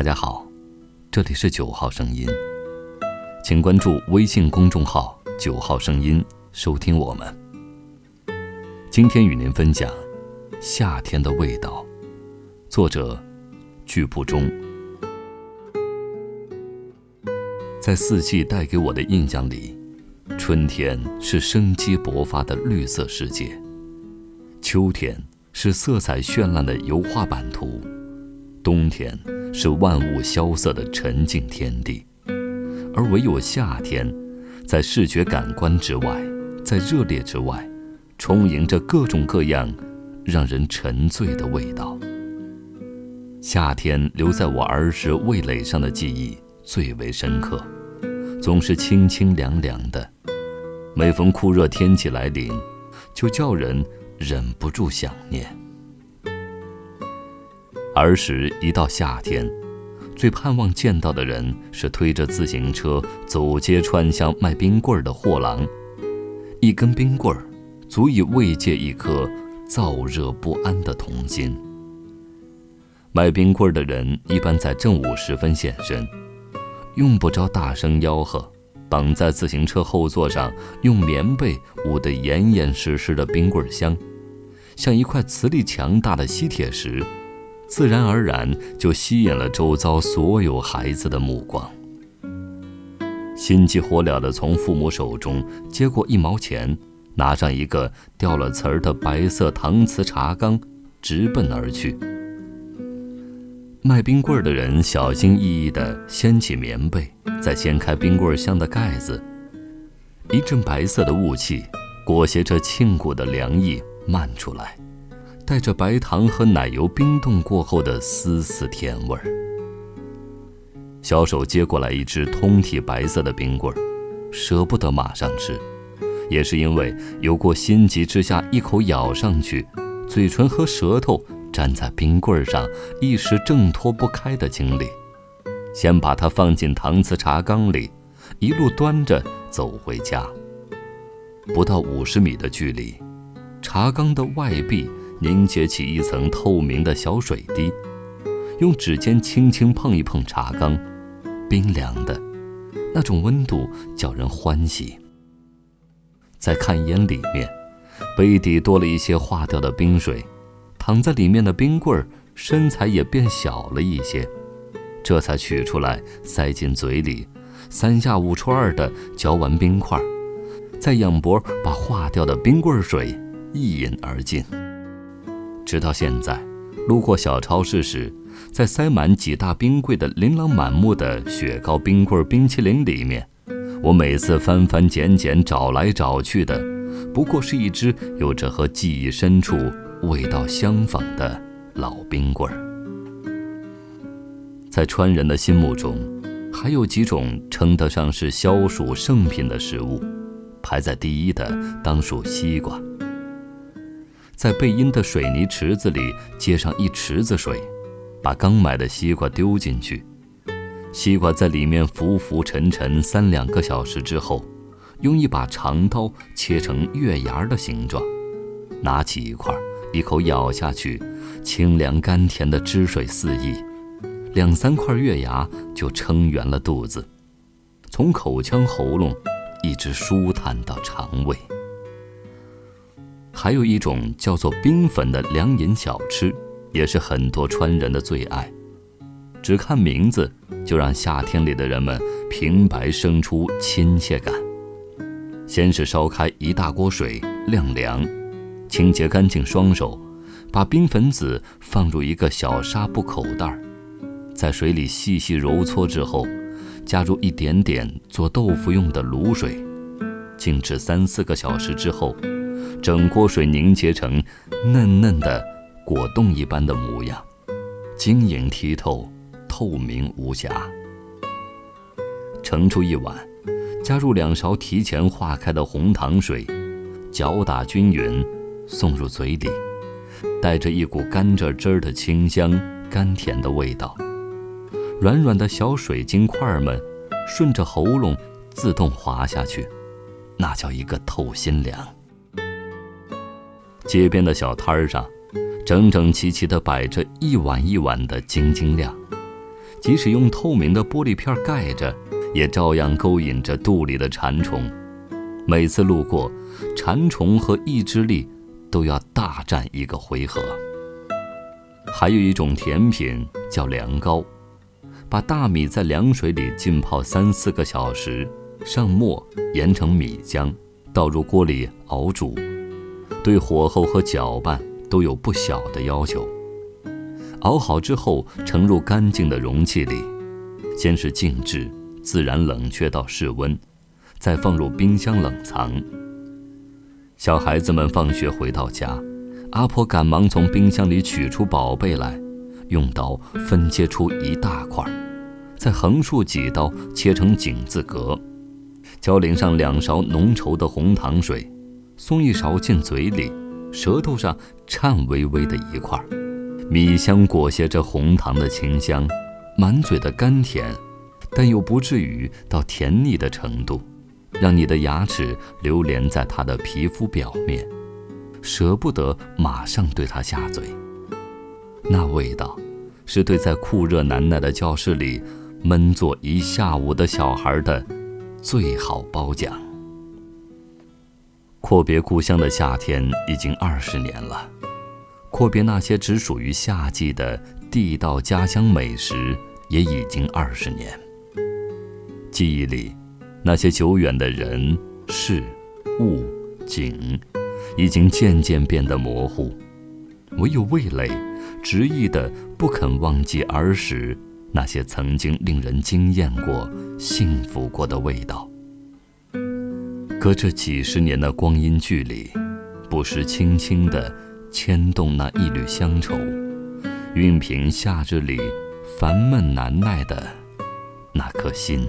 大家好，这里是九号声音，请关注微信公众号“九号声音”，收听我们。今天与您分享《夏天的味道》，作者巨不中。在四季带给我的印象里，春天是生机勃发的绿色世界，秋天是色彩绚烂的油画版图，冬天。是万物萧瑟的沉静天地，而唯有夏天，在视觉感官之外，在热烈之外，充盈着各种各样让人沉醉的味道。夏天留在我儿时味蕾上的记忆最为深刻，总是清清凉凉的，每逢酷热天气来临，就叫人忍不住想念。儿时一到夏天，最盼望见到的人是推着自行车走街串巷卖冰棍儿的货郎。一根冰棍儿，足以慰藉一颗燥热不安的童心。卖冰棍儿的人一般在正午时分现身，用不着大声吆喝，绑在自行车后座上，用棉被捂得严严实实的冰棍箱，像一块磁力强大的吸铁石。自然而然就吸引了周遭所有孩子的目光。心急火燎地从父母手中接过一毛钱，拿上一个掉了瓷儿的白色搪瓷茶缸，直奔而去。卖冰棍的人小心翼翼地掀起棉被，再掀开冰棍箱的盖子，一阵白色的雾气裹挟着沁骨的凉意漫出来。带着白糖和奶油冰冻过后的丝丝甜味儿。小手接过来一只通体白色的冰棍儿，舍不得马上吃，也是因为有过心急之下一口咬上去，嘴唇和舌头粘在冰棍儿上，一时挣脱不开的经历。先把它放进搪瓷茶缸里，一路端着走回家。不到五十米的距离，茶缸的外壁。凝结起一层透明的小水滴，用指尖轻轻碰一碰茶缸，冰凉的，那种温度叫人欢喜。再看一眼里面，杯底多了一些化掉的冰水，躺在里面的冰棍儿身材也变小了一些，这才取出来塞进嘴里，三下五除二的嚼完冰块，再仰脖把化掉的冰棍水一饮而尽。直到现在，路过小超市时，在塞满几大冰柜的琳琅满目的雪糕、冰棍、冰淇淋里面，我每次翻翻捡捡、找来找去的，不过是一只有着和记忆深处味道相仿的老冰棍儿。在川人的心目中，还有几种称得上是消暑圣品的食物，排在第一的当属西瓜。在背阴的水泥池子里接上一池子水，把刚买的西瓜丢进去，西瓜在里面浮浮沉沉三两个小时之后，用一把长刀切成月牙的形状，拿起一块，一口咬下去，清凉甘甜的汁水四溢，两三块月牙就撑圆了肚子，从口腔喉咙一直舒坦到肠胃。还有一种叫做冰粉的凉饮小吃，也是很多川人的最爱。只看名字，就让夏天里的人们平白生出亲切感。先是烧开一大锅水晾凉，清洁干净双手，把冰粉子放入一个小纱布口袋，在水里细细揉搓之后，加入一点点做豆腐用的卤水，静置三四个小时之后。整锅水凝结成嫩嫩的果冻一般的模样，晶莹剔透，透明无瑕。盛出一碗，加入两勺提前化开的红糖水，搅打均匀，送入嘴里，带着一股甘蔗汁儿的清香，甘甜的味道。软软的小水晶块儿们顺着喉咙自动滑下去，那叫一个透心凉。街边的小摊儿上，整整齐齐地摆着一碗一碗的晶晶亮，即使用透明的玻璃片盖着，也照样勾引着肚里的馋虫。每次路过，馋虫和意志力都要大战一个回合。还有一种甜品叫凉糕，把大米在凉水里浸泡三四个小时，上磨研成米浆，倒入锅里熬煮，对火候和搅拌都有不小的要求。熬好之后，盛入干净的容器里，先是静置，自然冷却到室温，再放入冰箱冷藏。小孩子们放学回到家。阿婆赶忙从冰箱里取出宝贝来，用刀分切出一大块，再横竖几刀切成井字格，浇淋上两勺浓稠的红糖水，送一勺进嘴里，舌头上颤巍巍的一块，米香裹挟着红糖的清香，满嘴的甘甜，但又不至于到甜腻的程度，让你的牙齿流连在它的皮肤表面。舍不得马上对他下嘴，那味道，是对在酷热难耐的教室里闷坐一下午的小孩的最好褒奖。阔别故乡的夏天已经二十年了，阔别那些只属于夏季的地道家乡美食也已经二十年。记忆里，那些久远的人、事、物、景。已经渐渐变得模糊，唯有味蕾执意的不肯忘记儿时那些曾经令人惊艳过、幸福过的味道。隔着几十年的光阴距离，不时轻轻地牵动那一缕乡愁，熨平夏日里烦闷难耐的那颗心。